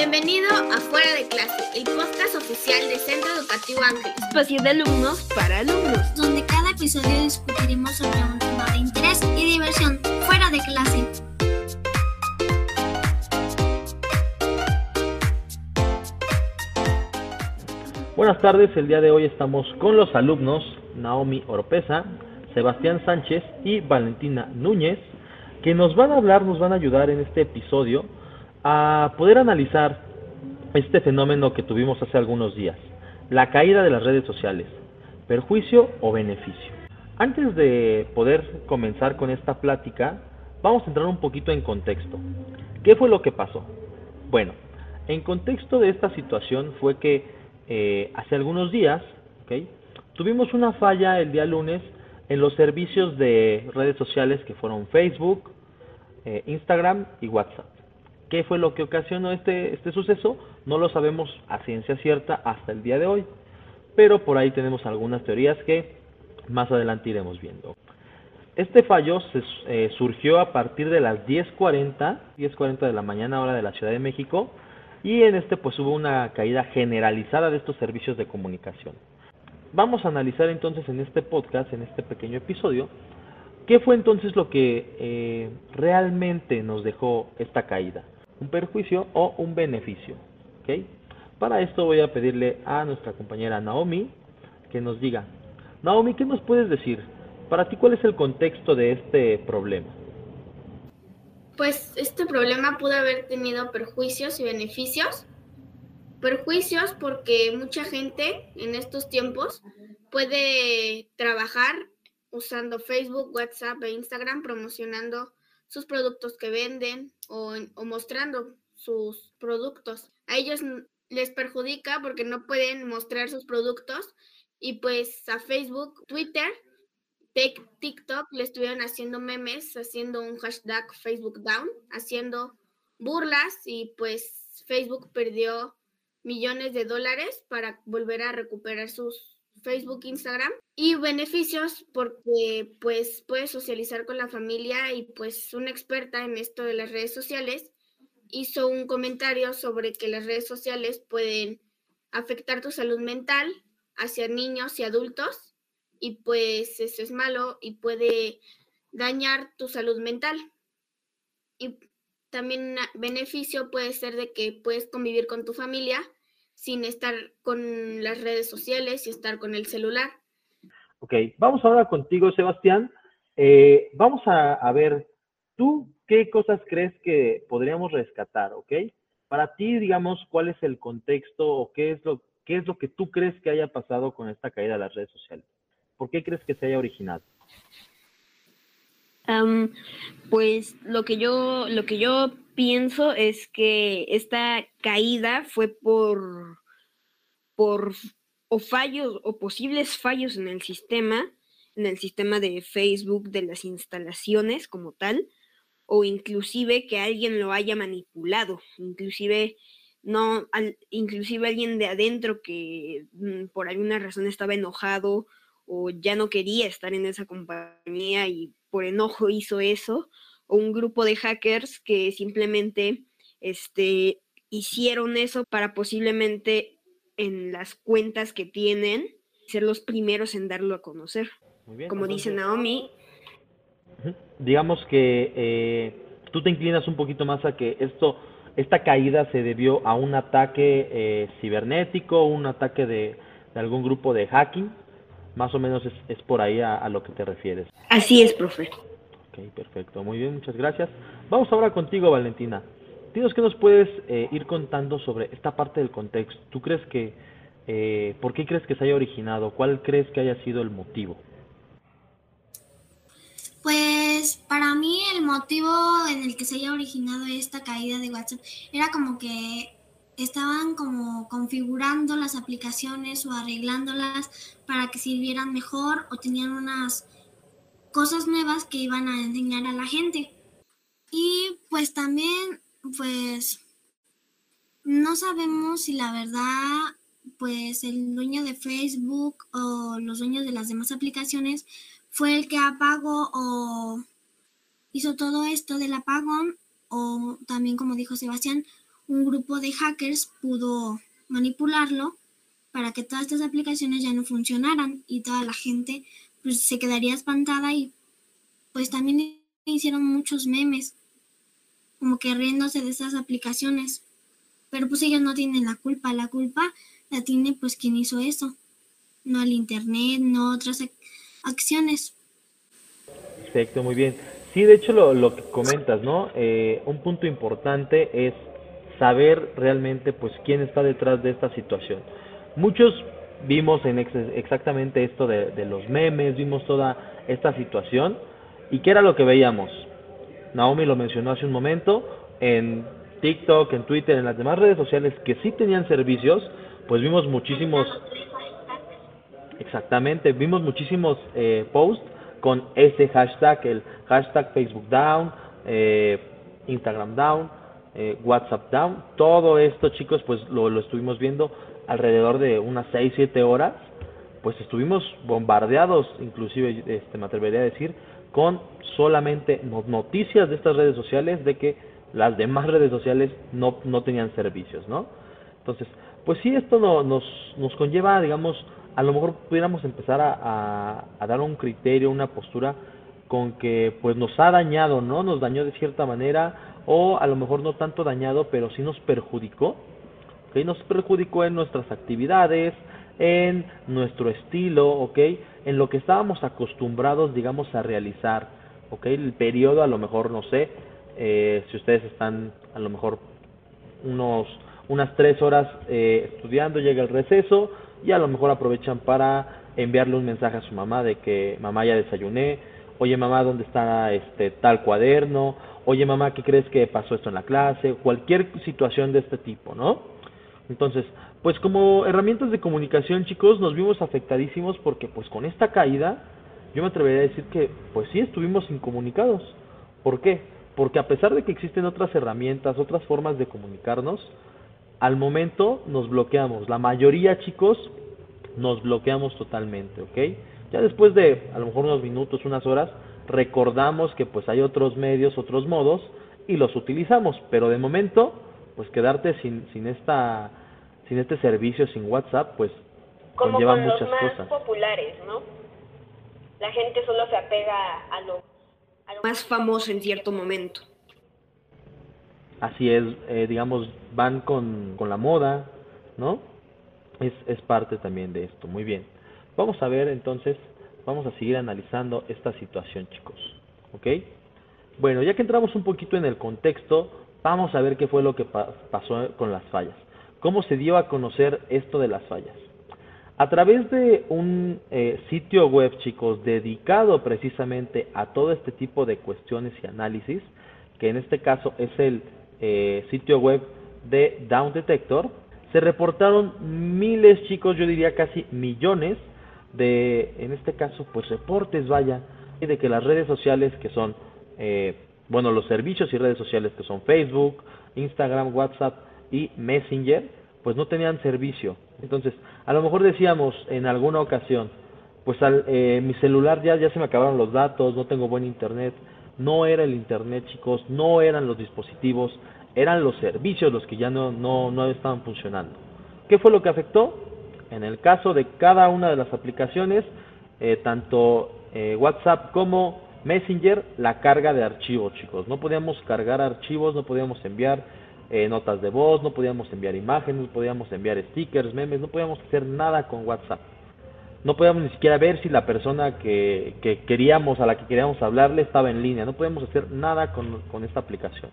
Bienvenido a Fuera de Clase, el podcast oficial de Centro Educativo Ángel. Espacio de alumnos para alumnos. donde cada episodio discutiremos sobre un tema de interés y diversión fuera de clase. Buenas tardes, el día de hoy estamos con los alumnos Naomi Oropesa, Sebastián Sánchez y Valentina Núñez, que nos van a hablar, nos van a ayudar en este episodio a poder analizar este fenómeno que tuvimos hace algunos días, la caída de las redes sociales, perjuicio o beneficio. Antes de poder comenzar con esta plática, vamos a entrar un poquito en contexto. ¿Qué fue lo que pasó? Bueno, en contexto de esta situación fue que eh, hace algunos días, tuvimos una falla el día lunes en los servicios de redes sociales que fueron Facebook, eh, Instagram y WhatsApp. ¿Qué fue lo que ocasionó este, este suceso? No lo sabemos a ciencia cierta hasta el día de hoy, pero por ahí tenemos algunas teorías que más adelante iremos viendo. Este fallo se, eh, surgió a partir de las 10.40, 10.40 de la mañana hora de la Ciudad de México, y en este pues hubo una caída generalizada de estos servicios de comunicación. Vamos a analizar entonces en este podcast, en este pequeño episodio, qué fue entonces lo que eh, realmente nos dejó esta caída, un perjuicio o un beneficio. Para esto voy a pedirle a nuestra compañera Naomi que nos diga, Naomi, ¿qué nos puedes decir? Para ti, ¿cuál es el contexto de este problema? Pues este problema pudo haber tenido perjuicios y beneficios. Perjuicios porque mucha gente en estos tiempos puede trabajar usando Facebook, WhatsApp e Instagram promocionando sus productos que venden o, o mostrando sus productos. A ellos les perjudica porque no pueden mostrar sus productos y pues a Facebook, Twitter, Tik- TikTok le estuvieron haciendo memes, haciendo un hashtag Facebook Down, haciendo burlas y pues Facebook perdió millones de dólares para volver a recuperar sus Facebook, Instagram y beneficios porque pues puedes socializar con la familia y pues una experta en esto de las redes sociales hizo un comentario sobre que las redes sociales pueden afectar tu salud mental hacia niños y adultos y pues eso es malo y puede dañar tu salud mental. Y también a- beneficio puede ser de que puedes convivir con tu familia sin estar con las redes sociales y estar con el celular. Ok, vamos ahora contigo, Sebastián. Eh, vamos a, a ver, ¿tú qué cosas crees que podríamos rescatar, ok? Para ti, digamos, ¿cuál es el contexto o qué es lo, qué es lo que tú crees que haya pasado con esta caída de las redes sociales? ¿Por qué crees que se haya originado? Am, pues lo que yo, lo que yo pienso es que esta caída fue por, por o fallos o posibles fallos en el sistema, en el sistema de Facebook, de las instalaciones como tal, o inclusive que alguien lo haya manipulado, inclusive no, al- inclusive alguien de adentro que mm, por alguna razón estaba enojado o ya no quería estar en esa compañía y por enojo hizo eso, o un grupo de hackers que simplemente este, hicieron eso para posiblemente en las cuentas que tienen ser los primeros en darlo a conocer. Muy bien. Como dice Naomi, digamos que eh, tú te inclinas un poquito más a que esto, esta caída se debió a un ataque eh, cibernético, un ataque de, de algún grupo de hacking. Más o menos es, es por ahí a- a lo que te refieres. así es, profe. Ok, perfecto. Muy bien, muchas gracias. Vamos ahora contigo, Valentina. Dinos qué nos puedes eh, ir contando sobre esta parte del contexto. ¿Tú crees que, eh, por qué crees que se haya originado? ¿Cuál crees que haya sido el motivo? Pues para mí el motivo en el que se haya originado esta caída de WhatsApp era como que estaban como configurando las aplicaciones o arreglándolas para que sirvieran mejor o tenían unas cosas nuevas que iban a enseñar a la gente. Y pues también pues no sabemos si la verdad pues el dueño de Facebook o los dueños de las demás aplicaciones fue el que apagó o hizo todo esto del apagón o también como dijo Sebastián un grupo de hackers pudo manipularlo para que todas estas aplicaciones ya no funcionaran y toda la gente pues se quedaría espantada y pues también hicieron muchos memes como que riéndose de esas aplicaciones. Pero pues ellos no tienen la culpa, la culpa la tiene pues quien hizo eso, no el internet, no otras acciones. Perfecto, muy bien. Sí, de hecho lo, lo que comentas, ¿no? Eh, un punto importante es saber realmente pues quién está detrás de esta situación. Muchos vimos en exactamente esto de, de, los memes, vimos toda esta situación y qué era lo que veíamos. Naomi lo mencionó hace un momento, en TikTok, en Twitter, en las demás redes sociales que sí tenían servicios, pues vimos muchísimos, exactamente, vimos muchísimos eh, posts con ese hashtag, el hashtag Facebook Down, eh, Instagram Down, eh, WhatsApp Down, todo esto chicos pues lo, estuvimos viendo alrededor de unas 6, 7 horas, pues estuvimos bombardeados, inclusive este, me atrevería a decir, con solamente noticias de estas redes sociales de que las demás redes sociales no, no tenían servicios, ¿no? Entonces, pues sí, esto no, nos, nos conlleva, digamos, a lo mejor pudiéramos empezar a, a, dar un criterio, una postura con que pues nos ha dañado, ¿no? Nos dañó de cierta manera o a lo mejor no tanto dañado, pero sí nos perjudicó, ¿ok? Nos perjudicó en nuestras actividades, en nuestro estilo, ¿ok? En lo que estábamos acostumbrados, digamos, a realizar, ¿ok? El periodo, a lo mejor, no sé, eh, si ustedes están a lo mejor unos unas tres horas eh, estudiando, llega el receso y a lo mejor aprovechan para enviarle un mensaje a su mamá de que mamá ya desayuné, oye mamá, ¿dónde está este tal cuaderno? Oye mamá, ¿qué crees que pasó esto en la clase? Cualquier situación de este tipo, ¿no? Entonces, pues como herramientas de comunicación, chicos, nos vimos afectadísimos porque pues con esta caída, yo me atrevería a decir que pues sí estuvimos incomunicados. ¿Por qué? Porque a pesar de que existen otras herramientas, otras formas de comunicarnos, al momento nos bloqueamos. La mayoría, chicos, nos bloqueamos totalmente, ¿ok? Ya después de a lo mejor unos minutos, unas horas, recordamos que pues hay otros medios, otros modos y los utilizamos, pero de momento, pues quedarte sin, sin esta sin este servicio, sin WhatsApp, pues Como conlleva con muchas los más cosas. populares, ¿no? La gente solo se apega a lo, a lo Más famoso en cierto momento. Así es, eh, digamos, van con, con la moda, ¿no? Es, es parte también de esto. Muy bien. Vamos a ver entonces, vamos a seguir analizando esta situación, chicos. ¿Ok? Bueno, ya que entramos un poquito en el contexto, vamos a ver qué fue lo que pa- pasó con las fallas. ¿Cómo se dio a conocer esto de las fallas? A través de un eh, sitio web, chicos, dedicado precisamente a todo este tipo de cuestiones y análisis, que en este caso es el eh, sitio web de Down Detector, se reportaron miles, chicos, yo diría casi millones de, en este caso, pues reportes, vaya, y de que las redes sociales que son, eh, bueno, los servicios y redes sociales que son Facebook, Instagram, WhatsApp y Messenger, pues no tenían servicio. Entonces, a lo mejor decíamos en alguna ocasión, pues al, eh, mi celular ya, ya se me acabaron los datos, no tengo buen internet. No era el internet, chicos, no eran los dispositivos, eran los servicios los que ya no, no, no estaban funcionando. ¿Qué fue lo que afectó? En el caso de cada una de las aplicaciones, eh, tanto eh, WhatsApp como Messenger, la carga de archivos, chicos. No podíamos cargar archivos, no podíamos enviar eh, notas de voz, no podíamos enviar imágenes, no podíamos enviar stickers, memes, no podíamos hacer nada con WhatsApp. No podíamos ni siquiera ver si la persona que, que queríamos, a la que queríamos hablarle, estaba en línea. No podíamos hacer nada con, con esta aplicación.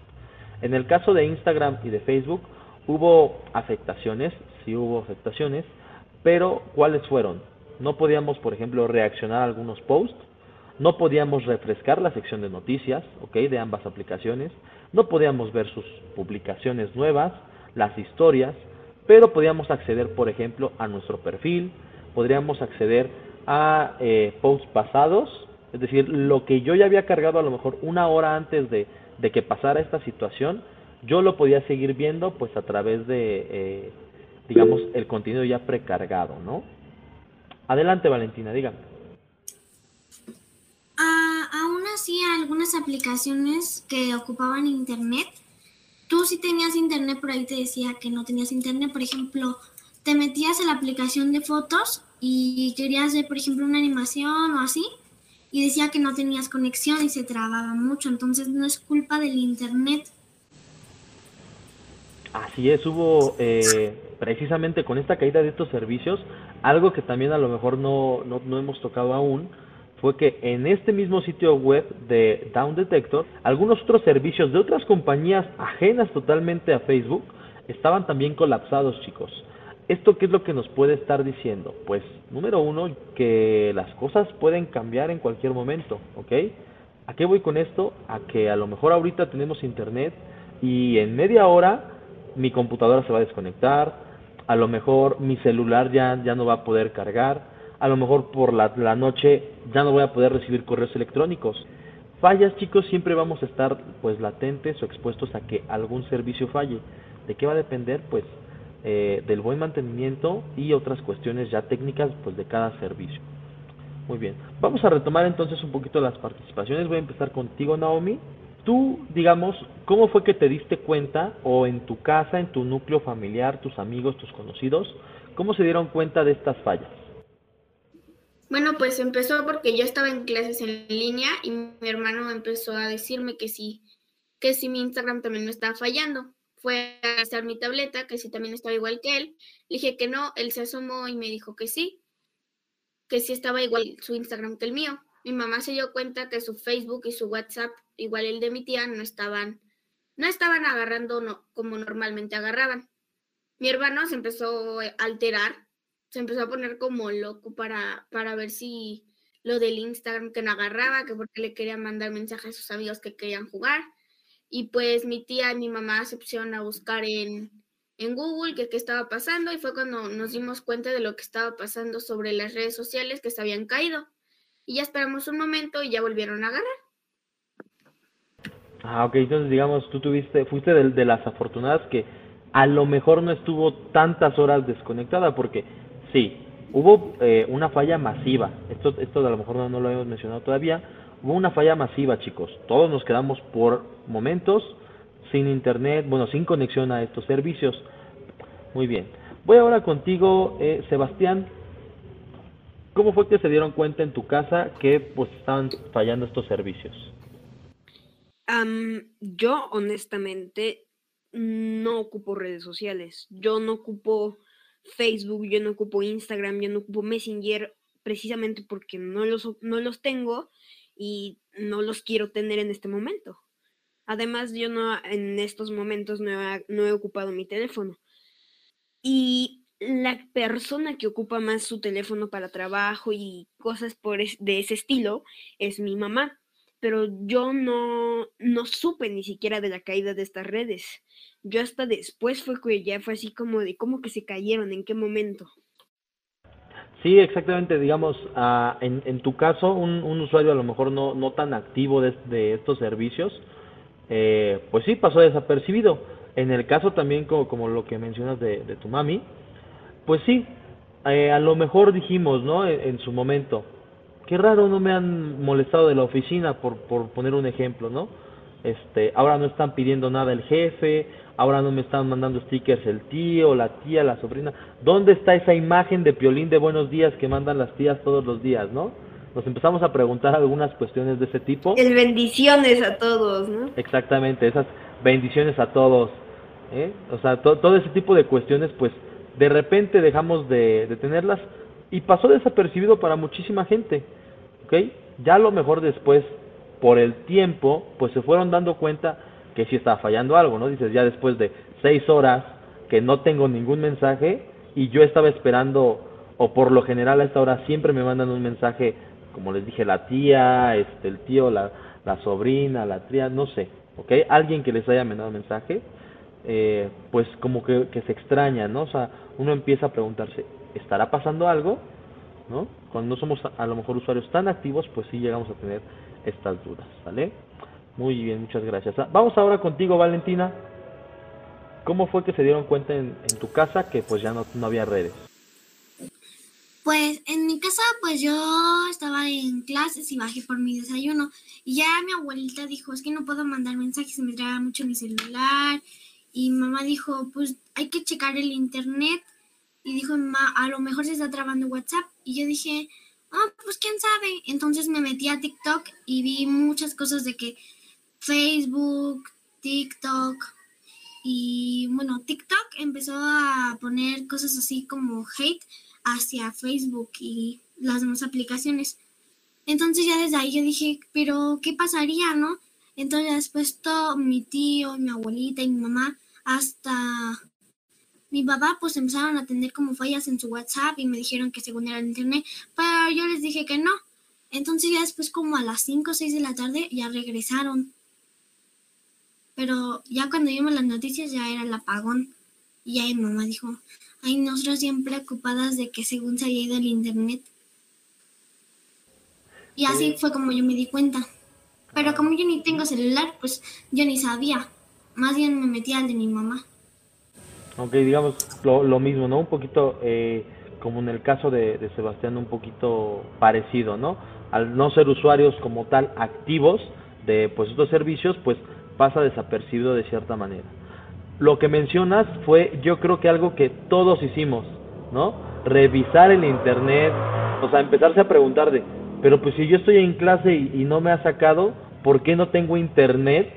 En el caso de Instagram y de Facebook, hubo afectaciones, sí hubo afectaciones, pero ¿cuáles fueron? No podíamos, por ejemplo, reaccionar a algunos posts, no podíamos refrescar la sección de noticias, ¿ok? De ambas aplicaciones, no podíamos ver sus publicaciones nuevas, las historias, pero podíamos acceder, por ejemplo, a nuestro perfil, podríamos acceder a eh, posts pasados, es decir, lo que yo ya había cargado a lo mejor una hora antes de, de que pasara esta situación, yo lo podía seguir viendo pues a través de, eh, digamos, el contenido ya precargado, ¿no? Adelante, Valentina, dígame. Ah, aún así, algunas aplicaciones que ocupaban internet tú sí tenías internet, por ahí te decía que no tenías internet. Por ejemplo, te metías en la aplicación de fotos y querías ver, por ejemplo, una animación o así, y decía que no tenías conexión y se trababa mucho. Entonces no es culpa del internet. Así es, hubo eh, precisamente con esta caída de estos servicios, algo que también a lo mejor no, no, no hemos tocado aún, fue que en este mismo sitio web de Down Detector, algunos otros servicios de otras compañías ajenas totalmente a Facebook estaban también colapsados, chicos. ¿Esto qué es lo que nos puede estar diciendo? Pues, número uno, que las cosas pueden cambiar en cualquier momento, ¿ok? ¿A qué voy con esto? A que a lo mejor ahorita tenemos internet y en media hora mi computadora se va a desconectar, a lo mejor mi celular ya, ya no va a poder cargar, a lo mejor por la, noche ya no voy a poder recibir correos electrónicos. Fallas, chicos, siempre vamos a estar pues latentes o expuestos a que algún servicio falle. ¿De qué va a depender? Pues eh, del buen mantenimiento y otras cuestiones ya técnicas pues de cada servicio. Muy bien, vamos a retomar entonces un poquito las participaciones. Voy a empezar contigo, Naomi. Tú, digamos, ¿cómo fue que te diste cuenta o en tu casa, en tu núcleo familiar, tus amigos, tus conocidos, cómo se dieron cuenta de estas fallas? Bueno, pues empezó porque yo estaba en clases en línea y mi hermano empezó a decirme que sí, que si mi Instagram también me estaba fallando fue a revisar mi tableta, que sí también estaba igual que él. Le dije que no, él se asomó y me dijo que sí, que sí estaba igual su Instagram que el mío. Mi mamá se dio cuenta que su Facebook y su WhatsApp, igual el de mi tía, no estaban, no estaban agarrando no, como normalmente agarraban. Mi hermano se empezó a alterar, se empezó a poner como loco para, para ver si lo del Instagram que no agarraba, que porque le quería mandar mensajes a sus amigos que querían jugar y pues mi tía y mi mamá se pusieron a buscar en, en Google qué estaba pasando y fue cuando nos dimos cuenta de lo que estaba pasando sobre las redes sociales que se habían caído. Y ya esperamos un momento y ya volvieron a agarrar. Ah, ok, entonces digamos, tú tuviste, fuiste de, de las afortunadas que a lo mejor no estuvo tantas horas desconectada, porque sí, hubo eh, una falla masiva, esto, esto a lo mejor no, no lo hemos mencionado todavía, Hubo una falla masiva, chicos. Todos nos quedamos por momentos sin internet, bueno, sin conexión a estos servicios. Muy bien. Voy ahora contigo, eh, Sebastián. ¿Cómo fue que se dieron cuenta en tu casa que pues estaban fallando estos servicios? yo honestamente no ocupo redes sociales. Yo no ocupo Facebook, yo no ocupo Instagram, yo no ocupo Messenger precisamente porque no los, no los tengo y no los quiero tener en este momento. Además, yo no en estos momentos no he, ocupado mi teléfono. Y la persona que ocupa más su teléfono para trabajo y cosas por de ese estilo es mi mamá. Pero yo no, no supe ni siquiera de la caída de estas redes. Yo hasta después fue que ya fue así como de cómo que se cayeron, en qué momento. Sí, exactamente. Digamos, ah, en, en, tu caso, un, un, usuario a lo mejor no, no tan activo de, de estos servicios, eh, pues sí, pasó desapercibido. En el caso también, como, como lo que mencionas de, de tu mami, pues sí, eh, a lo mejor dijimos, ¿no? En, en, su momento, qué raro, no me han molestado de la oficina, por, por poner un ejemplo, ¿no? Este, ahora no están pidiendo nada el jefe, ahora no me están mandando stickers el tío, la tía, la sobrina. ¿Dónde está esa imagen de Piolín de buenos días que mandan las tías todos los días, no? Nos empezamos a preguntar algunas cuestiones de ese tipo. El bendiciones a todos, ¿no? Exactamente, esas bendiciones a todos. ¿eh? O sea, todo ese tipo de cuestiones, pues de repente dejamos de, tenerlas y pasó desapercibido para muchísima gente. ¿Ok? Ya a lo mejor después, por el tiempo, pues se fueron dando cuenta que sí estaba fallando algo, ¿no? Dices, ya después de seis horas que no tengo ningún mensaje y yo estaba esperando, o por lo general a esta hora siempre me mandan un mensaje, como les dije, la tía, este, el tío, la, la sobrina, la tía, no sé, ¿ok? Alguien que les haya mandado mensaje, eh, pues como que, que se extraña, ¿no? O sea, uno empieza a preguntarse, ¿estará pasando algo? ¿No? Cuando no somos a lo mejor usuarios tan activos, pues sí llegamos a tener estas dudas, ¿vale? Muy bien, muchas gracias. Ah, vamos ahora contigo, Valentina. ¿Cómo fue que se dieron cuenta en, en tu casa que pues ya no, no había redes? Pues en mi casa, pues yo estaba en clases y bajé por mi desayuno. Y ya mi abuelita dijo, es que no puedo mandar mensajes, se me traba mucho mi celular. Y mamá dijo, pues hay que checar el internet. Y dijo, mamá, a lo mejor se está trabando WhatsApp. Y yo dije, ah, pues quién sabe. Entonces me metí a TikTok y vi muchas cosas de que Facebook, TikTok, y bueno, TikTok empezó a poner cosas así como hate hacia Facebook y las demás aplicaciones. Entonces ya desde ahí yo dije, pero ¿qué pasaría, no? Entonces después todo mi tío, mi abuelita y mi mamá, hasta mi papá, pues empezaron a tener como fallas en su WhatsApp y me dijeron que según era el internet, pero yo les dije que no. Entonces ya después como a las 5 o 6 de la tarde ya regresaron pero ya cuando vimos las noticias ya era el apagón. Y ahí mamá dijo, ay, nosotros siempre preocupadas de que según se había ido el internet. Y así fue como yo me di cuenta. Pero como yo ni tengo celular, pues yo ni sabía. Más bien me metí al de mi mamá. Aunque digamos lo, lo mismo, ¿no? Un poquito eh, como en el caso de, de Sebastián, un poquito parecido, ¿no? Al no ser usuarios como tal activos de pues estos servicios, pues pasa desapercibido de cierta manera. Lo que mencionas fue yo creo que algo que todos hicimos, ¿no? Revisar el internet, o sea, empezarse a preguntar de, pero pues si yo estoy en clase y, no me ha sacado, ¿por qué no tengo internet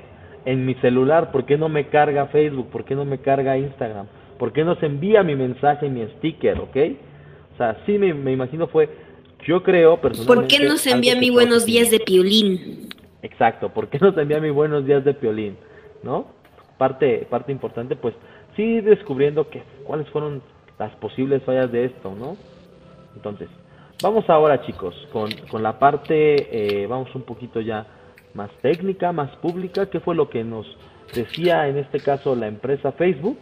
en mi celular? ¿Por qué no me carga Facebook? ¿Por qué no me carga Instagram? ¿Por qué no se envía mi mensaje, mi sticker, ok? O sea, sí me, me imagino fue, yo creo personalmente... ¿Por qué no se envía mi buenos días de piolín? Exacto, ¿por qué no te envía mi buenos días de piolín? ¿No? Parte, parte importante, pues sí descubriendo que, cuáles fueron las posibles fallas de esto, ¿no? Entonces, vamos ahora chicos, con, con la parte, eh, vamos un poquito ya más técnica, más pública, ¿qué fue lo que nos decía en este caso la empresa Facebook?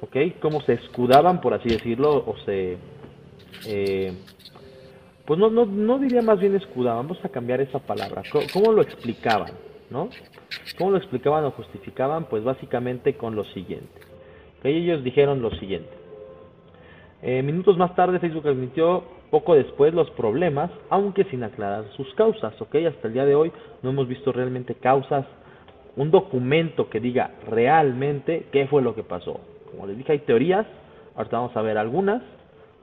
¿Ok? ¿Cómo se escudaban, por así decirlo, o se... Eh, pues no, no, no diría más bien escudaban, vamos a cambiar esa palabra. ¿Cómo, lo explicaban? ¿No? ¿Cómo lo explicaban o justificaban? Pues básicamente con lo siguiente. ellos dijeron lo siguiente. Eh, minutos más tarde Facebook admitió poco después los problemas, aunque sin aclarar sus causas, ¿ok? Hasta el día de hoy no hemos visto realmente causas, un documento que diga realmente qué fue lo que pasó. Como les dije, hay teorías, ahorita vamos a ver algunas,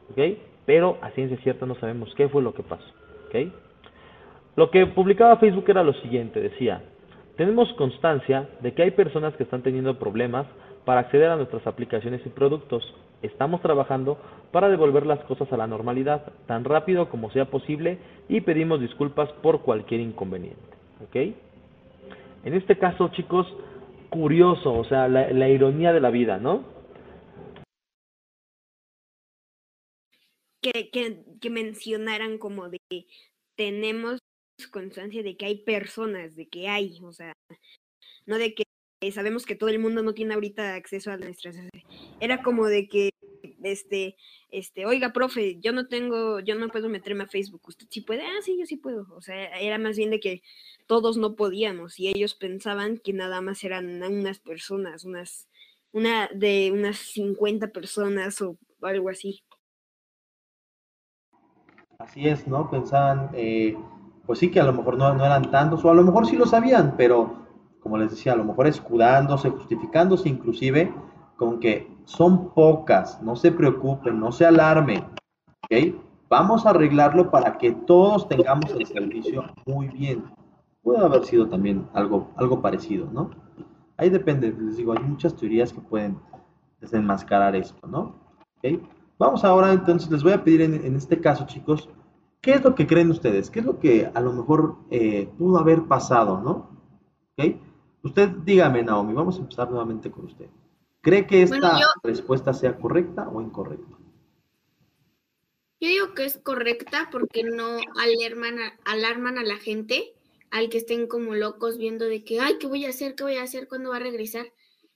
¿ok? pero a ciencia cierta no sabemos qué fue lo que pasó. ¿okay? Lo que publicaba Facebook era lo siguiente, decía, tenemos constancia de que hay personas que están teniendo problemas para acceder a nuestras aplicaciones y productos. Estamos trabajando para devolver las cosas a la normalidad tan rápido como sea posible y pedimos disculpas por cualquier inconveniente. ¿ok? En este caso, chicos, curioso, o sea, la, ironía de la vida, ¿no? que, que, que mencionaran como de tenemos constancia de que hay personas, de que hay, o sea, no de que sabemos que todo el mundo no tiene ahorita acceso a nuestras era como de que este este oiga profe yo no tengo yo no puedo meterme a Facebook usted sí puede ah sí yo sí puedo o sea era más bien de que todos no podíamos y ellos pensaban que nada más eran unas personas unas una de unas 50 personas o algo así. Así es, ¿no? Pensaban, eh, pues sí, que a lo mejor no, no, eran tantos, o a lo mejor sí lo sabían, pero como les decía, a lo mejor escudándose, justificándose inclusive con que son pocas, no se preocupen, no se alarmen, ¿ok? Vamos a arreglarlo para que todos tengamos el servicio muy bien. Puede haber sido también algo, algo parecido, ¿no? Ahí depende, les digo, hay muchas teorías que pueden desenmascarar esto, ¿no? ¿Okay? Vamos ahora entonces, les voy a pedir en, este caso, chicos, ¿qué es lo que creen ustedes? ¿Qué es lo que a lo mejor eh, pudo haber pasado, no? ¿Ok? Usted dígame, Naomi, vamos a empezar nuevamente con usted. ¿Cree que esta respuesta sea correcta o incorrecta? Yo digo que es correcta porque no alarman a, alarman a la gente al que estén como locos viendo de que, ay, ¿qué voy a hacer? ¿Qué voy a hacer? ¿Cuándo va a regresar?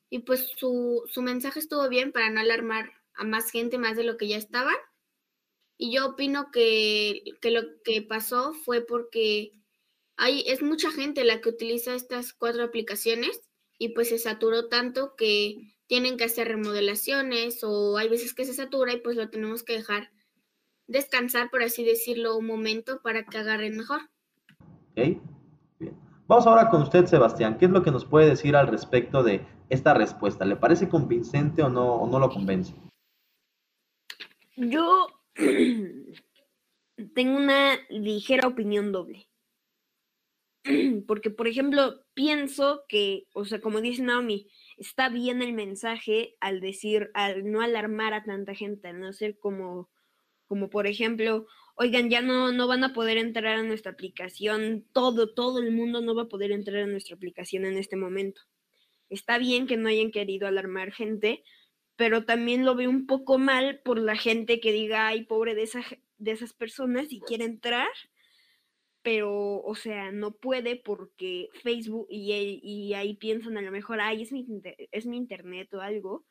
Y pues su, su mensaje estuvo bien para no alarmar a más gente, más de lo que ya estaban. Y yo opino que, lo que pasó fue porque hay, es mucha gente la que utiliza estas cuatro aplicaciones y pues se saturó tanto que tienen que hacer remodelaciones o hay veces que se satura y pues lo tenemos que dejar descansar, por así decirlo, un momento para que agarren mejor. Ok, bien. Vamos ahora con usted, Sebastián. ¿Qué es lo que nos puede decir al respecto de esta respuesta? ¿Le parece convincente o no, o no lo convence? Yo tengo una ligera opinión doble. Porque, por ejemplo, pienso que, o sea, como dice Naomi, está bien el mensaje al decir, al no alarmar a tanta gente, al no ser como, como por ejemplo, oigan, ya no, no van a poder entrar a nuestra aplicación, todo, todo el mundo no va a poder entrar a nuestra aplicación en este momento. Está bien que no hayan querido alarmar gente, pero también lo veo un poco mal por la gente que diga, ay, pobre de, esa, de esas personas y quiere entrar, pero, o sea, no puede porque Facebook y, ahí piensan a lo mejor, ay, es mi, es mi internet o algo,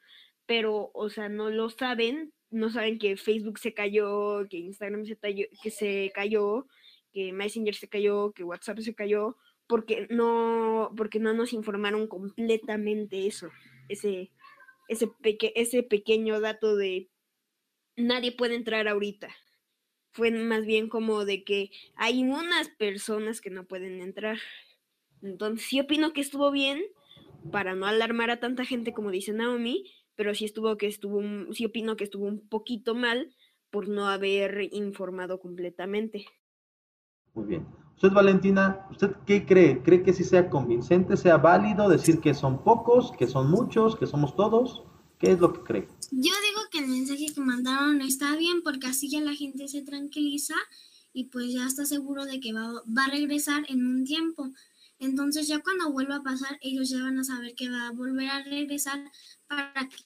pero, o sea, no lo saben, no saben que Facebook se cayó, que Instagram se, cayó, que se cayó, que Messenger se cayó, que WhatsApp se cayó, porque no, porque no nos informaron completamente eso, ese, ese, ese pequeño dato de nadie puede entrar ahorita. Fue más bien como de que hay unas personas que no pueden entrar. Entonces sí opino que estuvo bien para no alarmar a tanta gente como dice Naomi, pero sí estuvo que estuvo, sí opino que estuvo un poquito mal por no haber informado completamente. Muy bien. Usted, Valentina, ¿usted qué cree? ¿Cree que sí sea convincente, sea válido decir que son pocos, que son muchos, que somos todos? ¿Qué es lo que cree? Yo digo que el mensaje mandaron está bien porque así ya la gente se tranquiliza y pues ya está seguro de que va, va a regresar en un tiempo. Entonces ya cuando vuelva a pasar, ellos ya van a saber que va a volver a regresar para que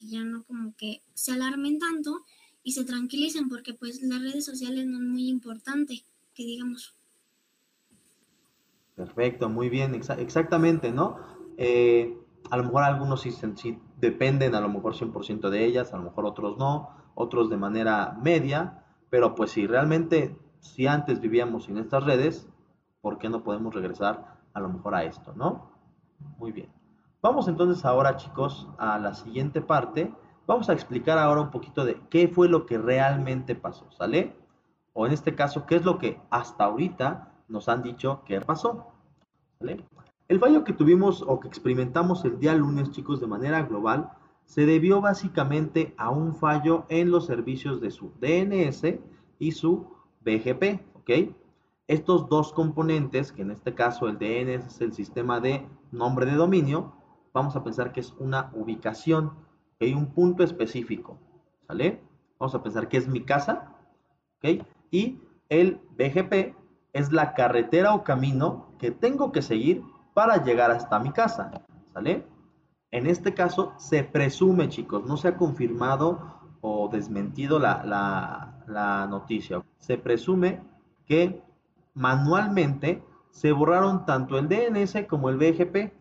ya no como que se alarmen tanto y se tranquilicen porque pues las redes sociales no es muy importante, que digamos. Perfecto, muy bien, exactamente, ¿no? Eh, a lo mejor algunos sí, sí, dependen, a lo mejor 100% de ellas, a lo mejor otros no, otros de manera media, pero pues si realmente, si antes vivíamos sin estas redes, ¿por qué no podemos regresar a lo mejor a esto, no? Muy bien. Vamos entonces ahora, chicos, a la siguiente parte. Vamos a explicar ahora un poquito de qué fue lo que realmente pasó, ¿sale? O en este caso, qué es lo que hasta ahorita nos han dicho que pasó. El fallo que tuvimos o que experimentamos el día lunes, chicos, de manera global, se debió básicamente a un fallo en los servicios de su DNS y su BGP, ¿ok? Estos dos componentes, que en este caso el DNS es el sistema de nombre de dominio, vamos a pensar que es una ubicación, hay un punto específico, ¿sale? Vamos a pensar que es mi casa, ¿ok? Y el BGP es la carretera o camino que tengo que seguir para llegar hasta mi casa, ¿sale? En este caso se presume, chicos, no se ha confirmado o desmentido la, noticia. Se presume que manualmente se borraron tanto el DNS como el BGP.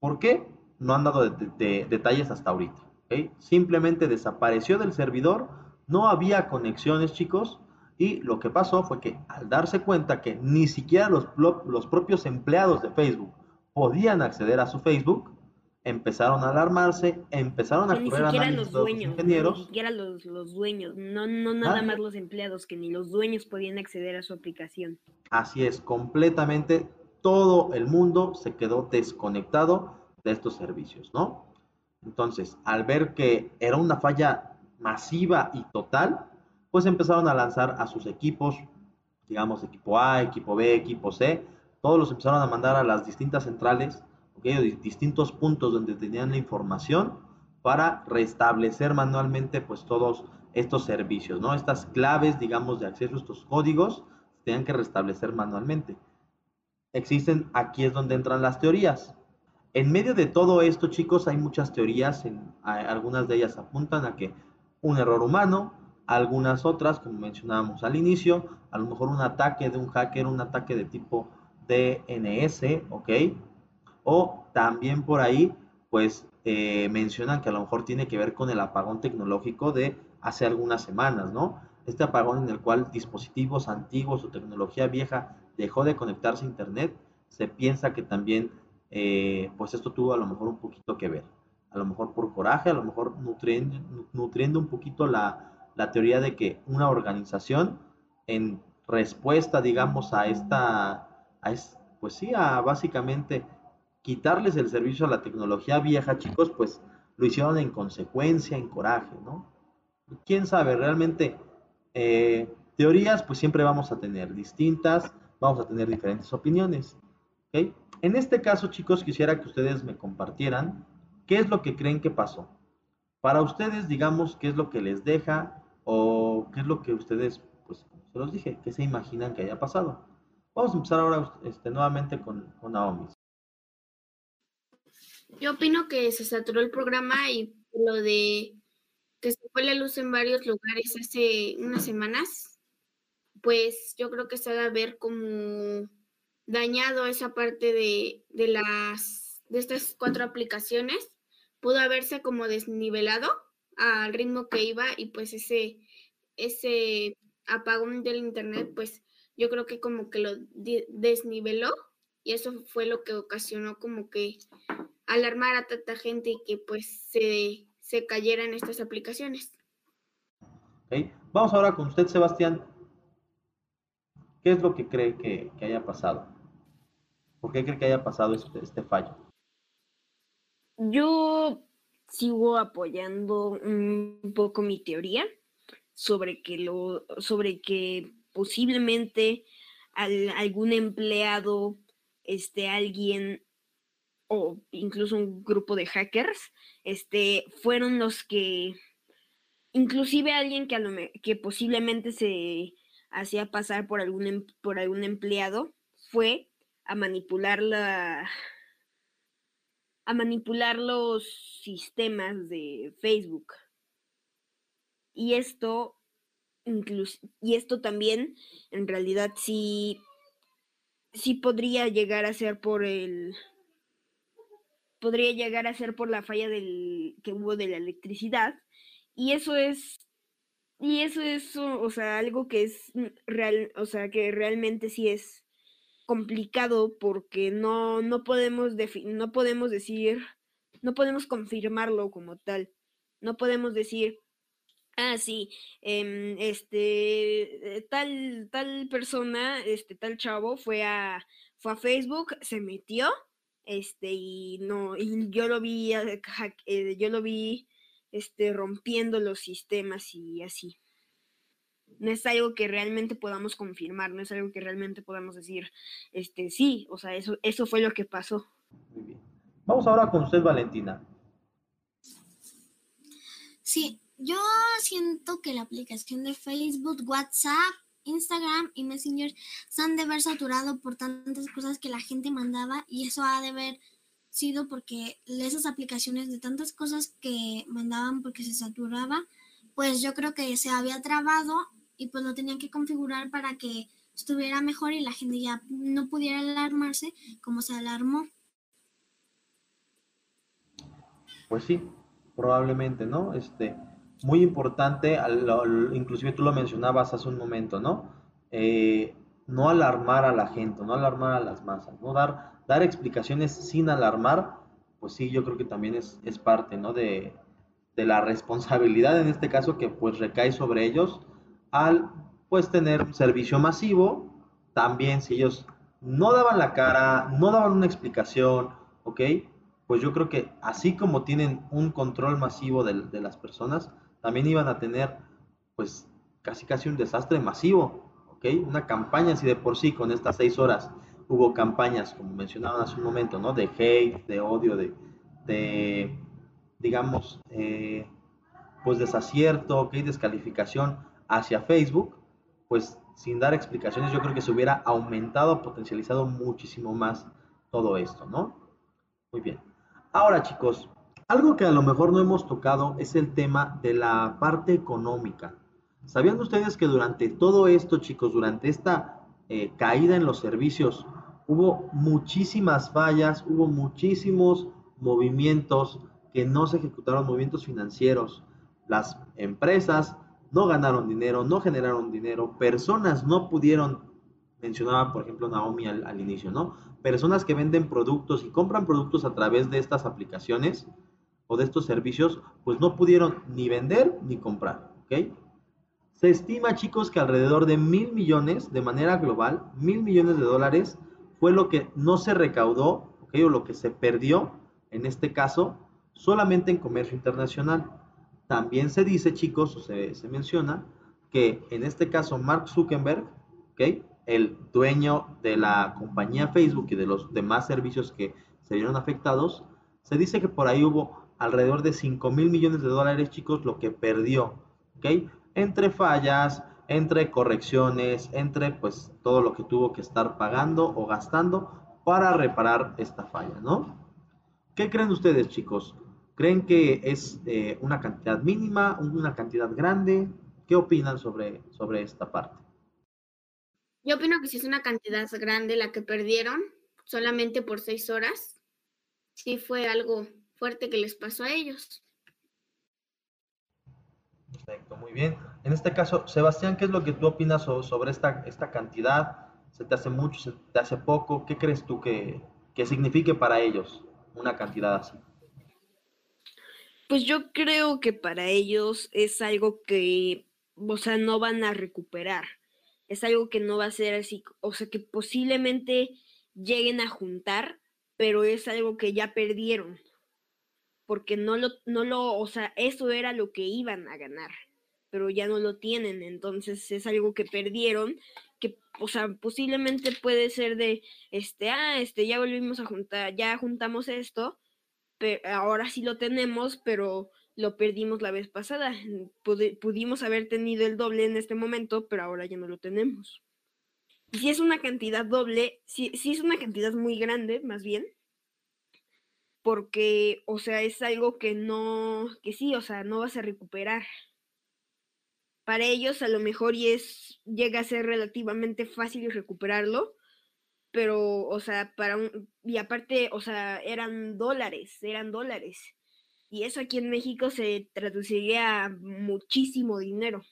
¿Por qué? No han dado detalles hasta ahorita. Simplemente desapareció del servidor, no había conexiones, chicos, y lo que pasó fue que al darse cuenta que ni siquiera los, los propios empleados de Facebook podían acceder a su Facebook, empezaron a alarmarse, empezaron a correr a los dueños, ingenieros. Ni siquiera los, los dueños, no, no nada más los empleados, que ni los dueños podían acceder a su aplicación. Así es, completamente todo el mundo se quedó desconectado de estos servicios, ¿no? Entonces, al ver que era una falla masiva y total, pues empezaron a lanzar a sus equipos, digamos equipo A, equipo B, equipo C, todos los empezaron a mandar a las distintas centrales, ¿okay? distintos puntos donde tenían la información para restablecer manualmente pues todos estos servicios, ¿no? Estas claves, digamos, de acceso, estos códigos, tenían que restablecer manualmente. Existen, aquí es donde entran las teorías. En medio de todo esto, chicos, hay muchas teorías, en, algunas de ellas apuntan a que un error humano, algunas otras, como mencionábamos al inicio, a lo mejor un ataque de un hacker, un ataque de tipo DNS, ¿ok? O también por ahí, pues eh, mencionan que a lo mejor tiene que ver con el apagón tecnológico de hace algunas semanas, ¿no? Este apagón en el cual dispositivos antiguos o tecnología vieja dejó de conectarse a Internet, se piensa que también, eh, pues esto tuvo a lo mejor un poquito que ver. A lo mejor por coraje, a lo mejor nutriendo, nutriendo un poquito la, la teoría de que una organización en respuesta, digamos, a esta, a pues sí, a básicamente quitarles el servicio a la tecnología vieja, chicos, pues lo hicieron en consecuencia, en coraje, ¿no? Quién sabe, realmente eh, teorías, pues siempre vamos a tener distintas, vamos a tener diferentes opiniones. ¿ok? En este caso, chicos, quisiera que ustedes me compartieran qué es lo que creen que pasó. Para ustedes, digamos, qué es lo que les deja o qué es lo que ustedes, pues, se los dije, qué se imaginan que haya pasado. Vamos a empezar ahora este, nuevamente con, con Naomi. Yo opino que se saturó el programa y lo de que se fue la luz en varios lugares hace unas semanas, pues yo creo que se va a ver como dañado esa parte de, de las de estas cuatro aplicaciones. Pudo haberse como desnivelado al ritmo que iba y pues ese, ese apagón del internet, pues yo creo que como que lo desniveló y eso fue lo que ocasionó como que alarmar a tanta gente y que pues se, se cayeran estas aplicaciones. Vamos ahora con usted, Sebastián. ¿Qué es lo que cree que, haya pasado? ¿Por qué cree que haya pasado este, este fallo? Yo sigo apoyando un poco mi teoría sobre que lo sobre que posiblemente algún empleado este alguien o incluso un grupo de hackers este fueron los que inclusive alguien que a lo que posiblemente se hacía pasar por algún em, por algún empleado fue a manipular la a manipular los sistemas de Facebook. Y esto, y esto también, en realidad, sí, sí podría llegar a ser por el, podría llegar a ser por la falla del, que hubo de la electricidad. Y eso es, y eso es, o sea, algo que es real, o sea, que realmente sí es complicado porque no, no, podemos no podemos decir, no podemos confirmarlo como tal. No podemos decir, ah, sí, em, este, eh, tal, tal persona, este, tal chavo fue a, fue a Facebook, se metió, este, y no, y yo lo vi, eh, yo lo vi, este, rompiendo los sistemas y así no es algo que realmente podamos confirmar, no es algo que realmente podamos decir, este, sí, o sea, eso, eso fue lo que pasó. Muy bien. Vamos ahora con usted, Valentina. Sí, yo siento que la aplicación de Facebook, WhatsApp, Instagram y Messenger se han de haber saturado por tantas cosas que la gente mandaba y eso ha de haber sido porque esas aplicaciones de tantas cosas que mandaban porque se saturaba, pues yo creo que se había trabado y pues lo tenían que configurar para que estuviera mejor y la gente ya no pudiera alarmarse como se alarmó. Pues sí, probablemente, ¿no? Este, muy importante, inclusive tú lo mencionabas hace un momento, ¿no? Eh, no alarmar a la gente, no alarmar a las masas, ¿no? Dar, dar explicaciones sin alarmar, pues sí, yo creo que también es, es parte, ¿no? De, de la responsabilidad en este caso que pues recae sobre ellos al pues tener un servicio masivo, también si ellos no daban la cara, no daban una explicación, ¿ok? Pues yo creo que así como tienen un control masivo de, las personas, también iban a tener pues casi casi un desastre masivo, ¿ok? Una campaña, si de por sí con estas seis horas hubo campañas, como mencionaban hace un momento, ¿no? De hate, de odio, de, de digamos, eh, pues desacierto, ¿ok? Descalificación hacia Facebook, pues sin dar explicaciones, yo creo que se hubiera aumentado, potencializado muchísimo más todo esto, ¿no? Muy bien. Ahora, chicos, algo que a lo mejor no hemos tocado es el tema de la parte económica. ¿Sabían ustedes que durante todo esto, chicos, durante esta eh, caída en los servicios, hubo muchísimas fallas, hubo muchísimos movimientos que no se ejecutaron, movimientos financieros? Las empresas no ganaron dinero, no generaron dinero, personas no pudieron, mencionaba por ejemplo Naomi al, inicio, ¿no? Personas que venden productos y compran productos a través de estas aplicaciones o de estos servicios, pues no pudieron ni vender ni comprar, ¿ok? Se estima, chicos, que alrededor de mil millones, de manera global, mil millones de dólares fue lo que no se recaudó, o lo que se perdió, en este caso, solamente en comercio internacional. También se dice, chicos, o se, menciona, que en este caso Mark Zuckerberg, el dueño de la compañía Facebook y de los demás servicios que se vieron afectados, se dice que por ahí hubo alrededor de 5 mil millones de dólares, chicos, lo que perdió, ¿ok? Entre fallas, entre correcciones, entre pues todo lo que tuvo que estar pagando o gastando para reparar esta falla, ¿no? ¿Qué creen ustedes, chicos? ¿Creen que es eh, una cantidad mínima, una cantidad grande? ¿Qué opinan sobre, sobre esta parte? Yo opino que si es una cantidad grande la que perdieron, solamente por seis horas, sí fue algo fuerte que les pasó a ellos. Perfecto, muy bien. En este caso, Sebastián, ¿qué es lo que tú opinas sobre esta, esta cantidad? ¿Se te hace mucho? ¿Se te hace poco? ¿Qué crees tú que, que signifique para ellos una cantidad así? Pues yo creo que para ellos es algo que, o sea, no van a recuperar. Es algo que no va a ser así, o sea, que posiblemente lleguen a juntar, pero es algo que ya perdieron, porque no lo, no lo, o sea, eso era lo que iban a ganar, pero ya no lo tienen, entonces es algo que perdieron, que, o sea, posiblemente puede ser de, este, ah, este, ya volvimos a juntar, ya juntamos esto, pero ahora sí lo tenemos, pero lo perdimos la vez pasada. pudimos haber tenido el doble en este momento, pero ahora ya no lo tenemos. Y si es una cantidad doble, si, si es una cantidad muy grande, más bien, porque, o sea, es algo que no, que sí, o sea, no vas a recuperar. Para ellos a lo mejor y es, llega a ser relativamente fácil recuperarlo, pero, o sea, para un, y aparte, o sea, eran dólares, eran dólares. Y eso aquí en México se traduciría a muchísimo dinero.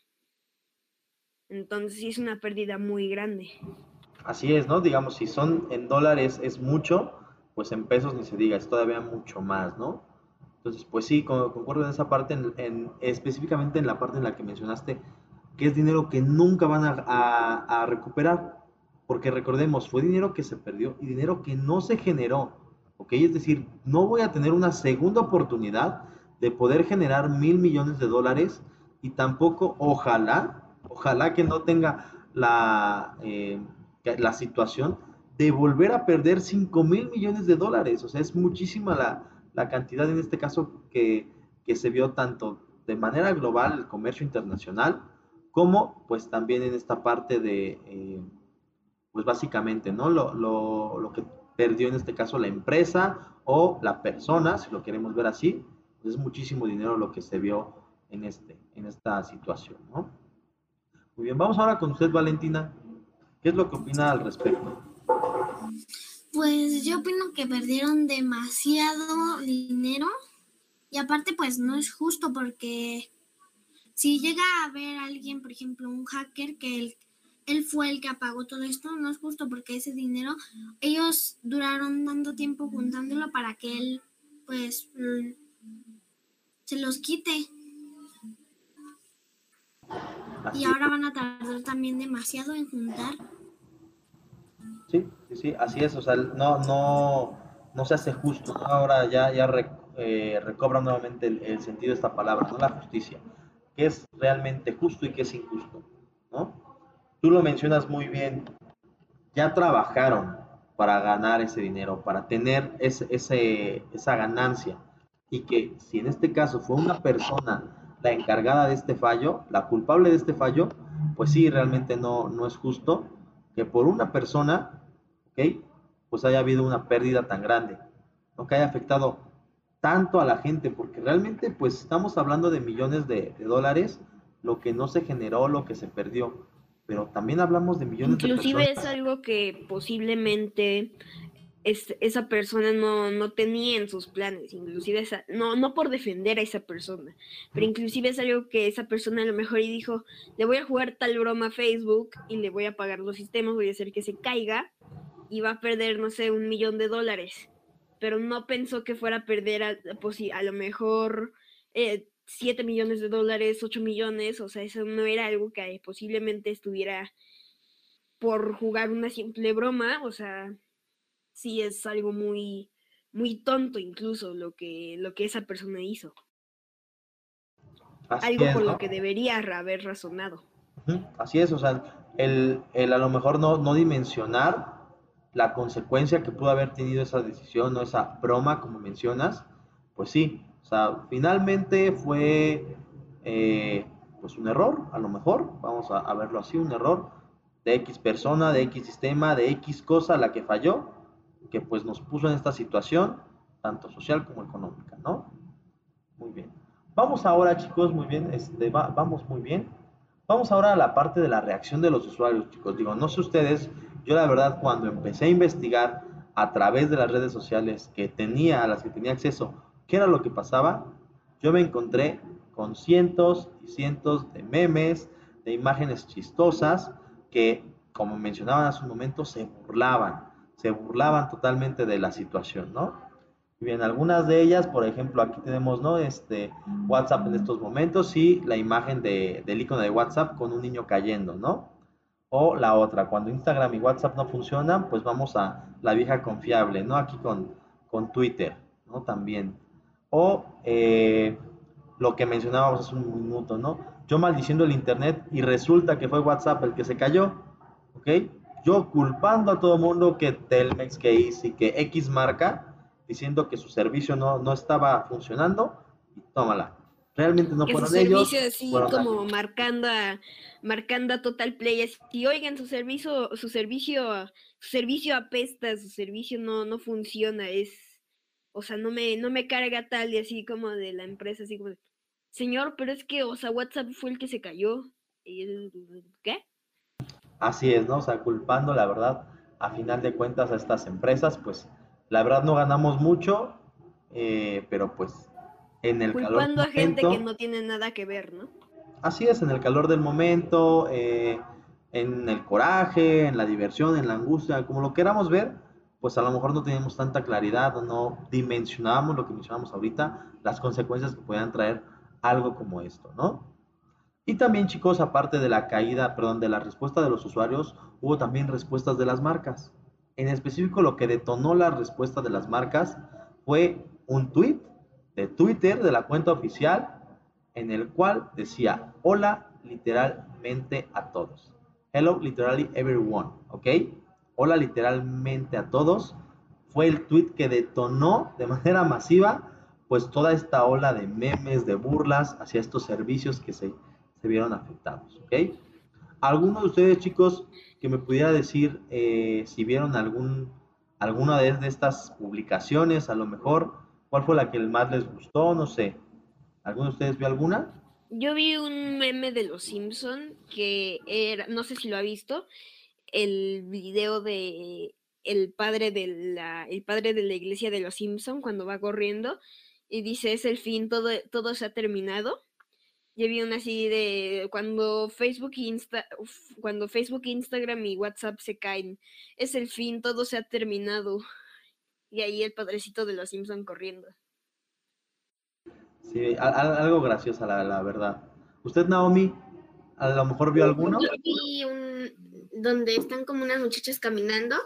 Entonces sí es una pérdida muy grande. Así es, ¿no? Digamos, si son en dólares es mucho, pues en pesos ni se diga, es todavía mucho más, ¿no? Entonces, pues sí, concuerdo en esa parte, en, específicamente en la parte en la que mencionaste, que es dinero que nunca van a, a recuperar, porque recordemos, fue dinero que se perdió y dinero que no se generó. ¿ok? Es decir, no voy a tener una segunda oportunidad de poder generar mil millones de dólares y tampoco, ojalá, ojalá que no tenga la, eh, la situación de volver a perder 5 mil millones de dólares. O sea, es muchísima la, cantidad en este caso que, se vio tanto de manera global el comercio internacional como pues también en esta parte de, eh, pues básicamente, ¿no? Lo, lo, lo que perdió en este caso la empresa o la persona, si lo queremos ver así, pues es muchísimo dinero lo que se vio en, este, en esta situación, ¿no? Muy bien, vamos ahora con usted, Valentina. ¿Qué es lo que opina al respecto? Pues yo opino que perdieron demasiado dinero y aparte pues no es justo porque si llega a haber alguien, por ejemplo, un hacker que el él fue el que apagó todo esto, no es justo porque ese dinero, ellos duraron tanto tiempo juntándolo para que él, pues, se los quite. y ahora van a tardar también demasiado en juntar. Sí, sí, sí, así es, o sea, no, no, no se hace justo, ahora ya, ya eh, recobra nuevamente el, el, sentido de esta palabra, no la justicia, que es realmente justo y que es injusto, ¿no? Tú lo mencionas muy bien, ya trabajaron para ganar ese dinero, para tener ese, esa ganancia. Y que si en este caso fue una persona la encargada de este fallo, la culpable de este fallo, pues sí, realmente no, no es justo que por una persona, ¿ok? Pues haya habido una pérdida tan grande, ¿no? Que haya afectado tanto a la gente, porque realmente pues estamos hablando de millones de dólares, lo que no se generó, lo que se perdió pero también hablamos de millones de personas. Inclusive es algo que posiblemente esa persona no, tenía en sus planes, inclusive esa, no, no por defender a esa persona, pero inclusive es algo que esa persona a lo mejor y dijo, le voy a jugar tal broma a Facebook y le voy a pagar los sistemas, voy a hacer que se caiga y va a perder, no sé, un millón de dólares, pero no pensó que fuera a perder a, pues, a lo mejor eh, 7 millones de dólares, 8 millones, o sea, eso no era algo que posiblemente estuviera por jugar una simple broma, o sea, sí es algo muy, muy tonto incluso lo que, lo que esa persona hizo. algo con lo que debería haber razonado. Así es, o sea, el, el a lo mejor no, no dimensionar la consecuencia que pudo haber tenido esa decisión o esa broma, como mencionas, pues sí, o sea, finalmente fue eh, pues un error, a lo mejor, vamos a, verlo así, un error de X persona, de X sistema, de X cosa la que falló, que pues nos puso en esta situación, tanto social como económica, ¿no? Muy bien. Vamos ahora, chicos, muy bien, este, vamos muy bien. Vamos ahora a la parte de la reacción de los usuarios, chicos. Digo, no sé ustedes, yo la verdad cuando empecé a investigar a través de las redes sociales que tenía, a las que tenía acceso, qué era lo que pasaba, yo me encontré con cientos y cientos de memes, de imágenes chistosas que, como mencionaban hace un momento, se burlaban, se burlaban totalmente de la situación, ¿no? Y bien, algunas de ellas, por ejemplo, aquí tenemos, ¿no? Este WhatsApp en estos momentos y la imagen de, del icono de WhatsApp con un niño cayendo, ¿no? O la otra, cuando Instagram y WhatsApp no funcionan, pues vamos a la vieja confiable, ¿no? Aquí con, con Twitter, ¿no? También. O eh, lo que mencionábamos hace un minuto, ¿no? Yo maldiciendo el Internet y resulta que fue WhatsApp el que se cayó, ¿ok? Yo culpando a todo el mundo que Telmex, que Easy, que X marca, diciendo que su servicio no, no estaba funcionando, y tómala realmente no fueron ellos. así como marcando a, marcando a Total Play, y oigan, su servicio, su servicio, su servicio apesta, su servicio no, no funciona, es, o sea, no me, no me carga tal y así como de la empresa, así como señor, pero es que, o sea, WhatsApp fue el que se cayó. ¿Y ¿Qué? Así es, ¿no? O sea, culpando, la verdad, a final de cuentas a estas empresas, pues, la verdad no ganamos mucho, eh, pero pues en el calor del a gente que no tiene nada que ver, ¿no? Así es, en el calor del momento, eh, en el coraje, en la diversión, en la angustia, como lo queramos ver, pues a lo mejor no teníamos tanta claridad o no dimensionábamos lo que mencionamos ahorita, las consecuencias que puedan traer algo como esto, ¿no? Y también, chicos, aparte de la caída, perdón, de la respuesta de los usuarios, hubo también respuestas de las marcas. En específico, lo que detonó la respuesta de las marcas fue un tweet de Twitter, de la cuenta oficial, en el cual decía, hola literalmente a todos. Hello literally everyone, ¿ok? Hola literalmente a todos. Fue el tweet que detonó de manera masiva pues toda esta ola de memes, de burlas hacia estos servicios que se, se vieron afectados, ¿ok? ¿Alguno de ustedes, chicos, que me pudiera decir eh, si vieron algún, alguna de, estas publicaciones, a lo mejor, ¿Cuál fue la que más les gustó? No sé. ¿Alguno de ustedes vio alguna? Yo vi un meme de Los Simpson que era, no sé si lo ha visto, el video de el padre de la, el padre de la iglesia de Los Simpson cuando va corriendo y dice es el fin, todo, todo se ha terminado. Yo vi una así de cuando Facebook, Insta, cuando Facebook, Instagram y WhatsApp se caen, es el fin, todo se ha terminado. Y ahí el padrecito de los Simpson corriendo. Sí, algo graciosa, la, la verdad. ¿Usted, Naomi, a lo mejor vio alguno? Yo vi un donde están como unas muchachas caminando,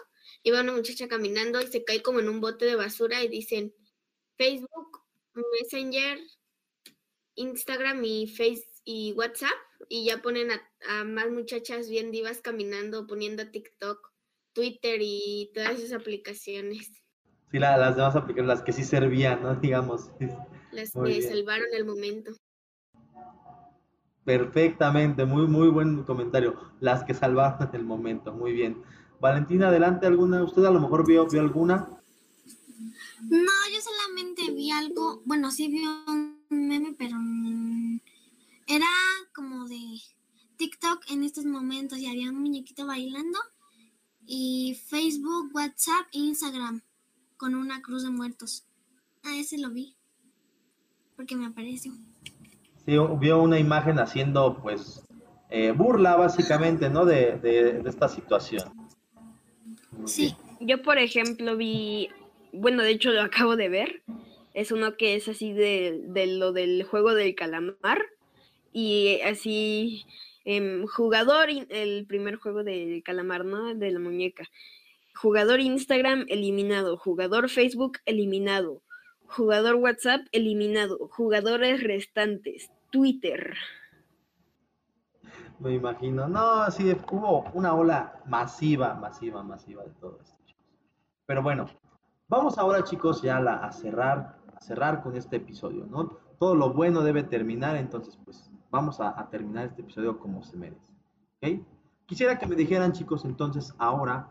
y va una muchacha caminando y se cae como en un bote de basura y dicen Facebook, Messenger, Instagram y Face y WhatsApp y ya ponen a, a más muchachas bien divas caminando, poniendo TikTok, Twitter y todas esas aplicaciones. Sí, las demás aplicaciones, las que sí servían, ¿no? Digamos. Las que salvaron el momento. Perfectamente, muy, muy buen comentario. Las que salvaron el momento, muy bien. Valentina, adelante, ¿alguna? ¿Usted a lo mejor vio, vio alguna? No, yo solamente vi algo, bueno, sí vi un meme, pero era como de TikTok en estos momentos y había un muñequito bailando y Facebook, WhatsApp e Instagram con una cruz de muertos. Ah, ese lo vi. Porque me apareció. Sí, vio una imagen haciendo, pues, eh, burla básicamente, ¿no? De, esta situación. sí. Yo, por ejemplo, vi, bueno, de hecho lo acabo de ver, Es uno que es así de, de lo del juego del calamar y así em, jugador, el primer juego del calamar, ¿no? De la muñeca. Jugador Instagram eliminado, jugador Facebook eliminado, jugador WhatsApp eliminado, jugadores restantes, Twitter. Me imagino, no, sí, hubo una ola masiva, masiva, masiva de todo esto. Pero bueno, vamos ahora, chicos, ya a, a cerrar, cerrar con este episodio, ¿no? Todo lo bueno debe terminar, entonces, pues, vamos a, a terminar este episodio como se merece, ¿ok? Quisiera que me dijeran, chicos, entonces, ahora,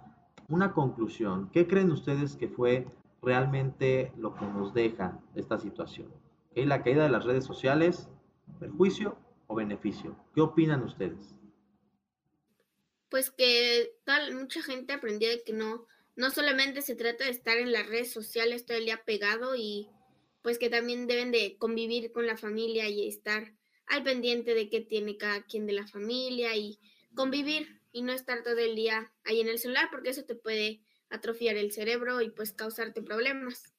una conclusión. ¿Qué creen ustedes que fue realmente lo que nos deja esta situación? ¿Okay? La caída de las redes sociales, perjuicio o beneficio. ¿Qué opinan ustedes? Pues que tal, mucha gente aprendió de que no, no solamente se trata de estar en las redes sociales todo el día pegado y pues que también deben de convivir con la familia y estar al pendiente de qué tiene cada quien de la familia y convivir y no estar todo el día ahí en el celular porque eso te puede atrofiar el cerebro y pues causarte problemas.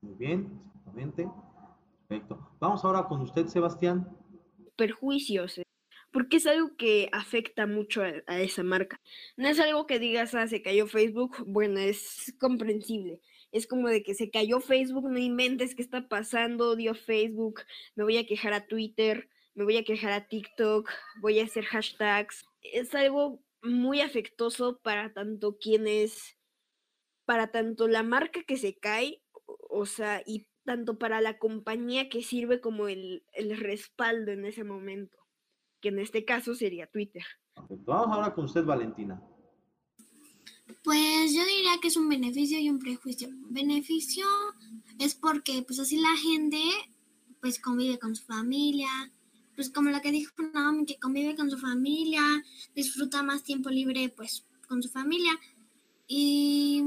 Muy bien, exactamente. Perfecto. Vamos ahora con usted, Sebastián. Perjuicios, porque es algo que afecta mucho a, a, esa marca. No es algo que digas, ah, se cayó Facebook, bueno, es comprensible. Es como de que se cayó Facebook, no inventes qué está pasando, dio Facebook, me voy a quejar a Twitter, me voy a quejar a TikTok, voy a hacer hashtags. Es algo muy afectoso para tanto quienes, para tanto la marca que se cae, o sea, y tanto para la compañía que sirve como el, el respaldo en ese momento, que en este caso sería Twitter. Perfecto. Vamos ahora con usted, Valentina. Pues yo diría que es un beneficio y un prejuicio. Beneficio es porque pues así la gente pues convive con su familia, pues como la que dijo Naomi, que convive con su familia, disfruta más tiempo libre pues con su familia y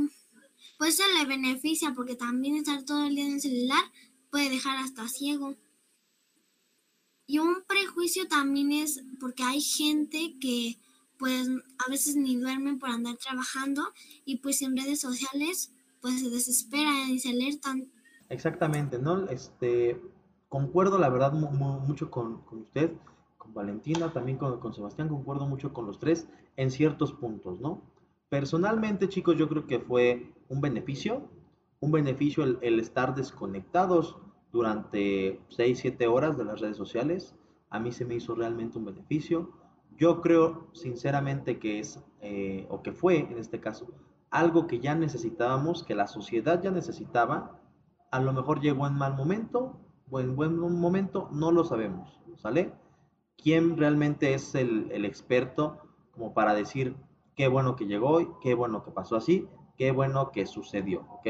pues se le beneficia porque también estar todo el día en el celular puede dejar hasta ciego. Y un prejuicio también es porque hay gente que pues a veces ni duermen por andar trabajando y pues en redes sociales pues se desesperan y se alertan. Exactamente, ¿no? Este, concuerdo la verdad mucho con, con, usted, con Valentina, también con, con, Sebastián, concuerdo mucho con los tres en ciertos puntos, ¿no? Personalmente, chicos, yo creo que fue un beneficio, un beneficio el, el estar desconectados durante 6, 7 horas de las redes sociales. A mí se me hizo realmente un beneficio. Yo creo sinceramente que es, eh, o que fue en este caso, algo que ya necesitábamos, que la sociedad ya necesitaba. A lo mejor llegó en mal momento, buen, buen momento, no lo sabemos, ¿sale? ¿Quién realmente es el, experto como para decir qué bueno que llegó, qué bueno que pasó así, qué bueno que sucedió, ¿ok?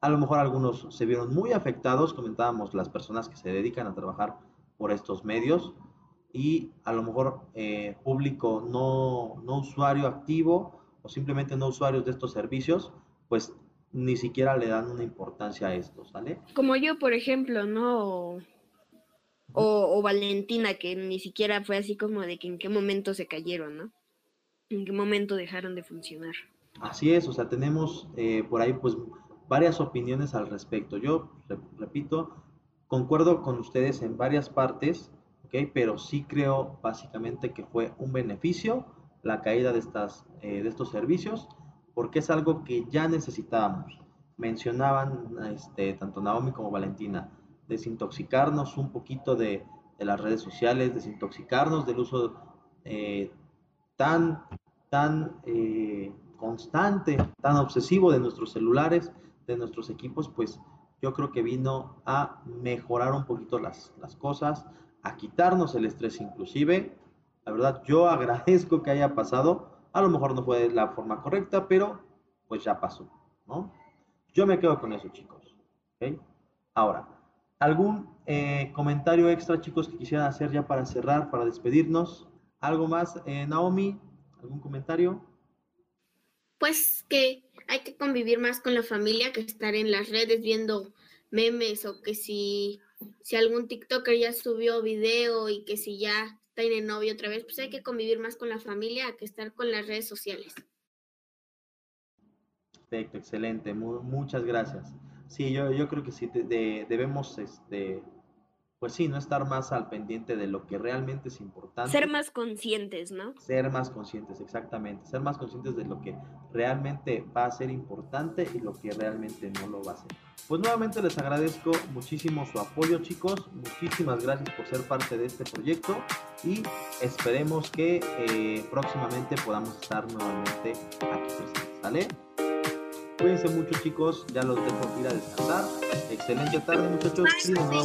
A lo mejor algunos se vieron muy afectados, comentábamos las personas que se dedican a trabajar por estos medios y a lo mejor eh, público no, no usuario activo o simplemente no usuarios de estos servicios, pues ni siquiera le dan una importancia a esto, ¿sale? Como yo, por ejemplo, ¿no? O, o, Valentina, que ni siquiera fue así como de que en qué momento se cayeron, ¿no? En qué momento dejaron de funcionar. Así es, o sea, tenemos eh, por ahí pues varias opiniones al respecto. Yo, repito, concuerdo con ustedes en varias partes, ¿ok? Pero sí creo básicamente que fue un beneficio la caída de, estas, eh, de estos servicios porque es algo que ya necesitábamos. Mencionaban este, tanto Naomi como Valentina, desintoxicarnos un poquito de, las redes sociales, desintoxicarnos del uso eh, tan, tan eh, constante, tan obsesivo de nuestros celulares, de nuestros equipos, pues yo creo que vino a mejorar un poquito las, las cosas, a quitarnos el estrés inclusive. La verdad, yo agradezco que haya pasado a lo mejor no fue la forma correcta, pero pues ya pasó, ¿no? Yo me quedo con eso, chicos. ¿okay? Ahora, ¿algún eh, comentario extra, chicos, que quisieran hacer ya para cerrar, para despedirnos? ¿Algo más, eh, Naomi? ¿Algún comentario? Pues que hay que convivir más con la familia que estar en las redes viendo memes o que si, si algún TikToker ya subió video y que si ya tiene novio otra vez, pues hay que convivir más con la familia que estar con las redes sociales. Perfecto, excelente, muchas gracias. Sí, yo, yo creo que sí, debemos, este, pues sí, no estar más al pendiente de lo que realmente es importante. Ser más conscientes, ¿no? Ser más conscientes, exactamente. Ser más conscientes de lo que realmente va a ser importante y lo que realmente no lo va a ser. Pues nuevamente les agradezco muchísimo su apoyo, chicos. Muchísimas gracias por ser parte de este proyecto y esperemos que eh, próximamente podamos estar nuevamente aquí presentes. ¿Sale? Cuídense mucho, chicos. Ya los dejo ir a descansar. Excelente tarde, muchachos.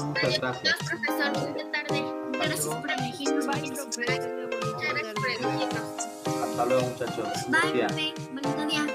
muchas gracias. profesor. Buena tarde. Gracias por elegirnos. Muchas gracias por elegirnos. Hasta luego, muchachos. Bye, bye. Bonito día.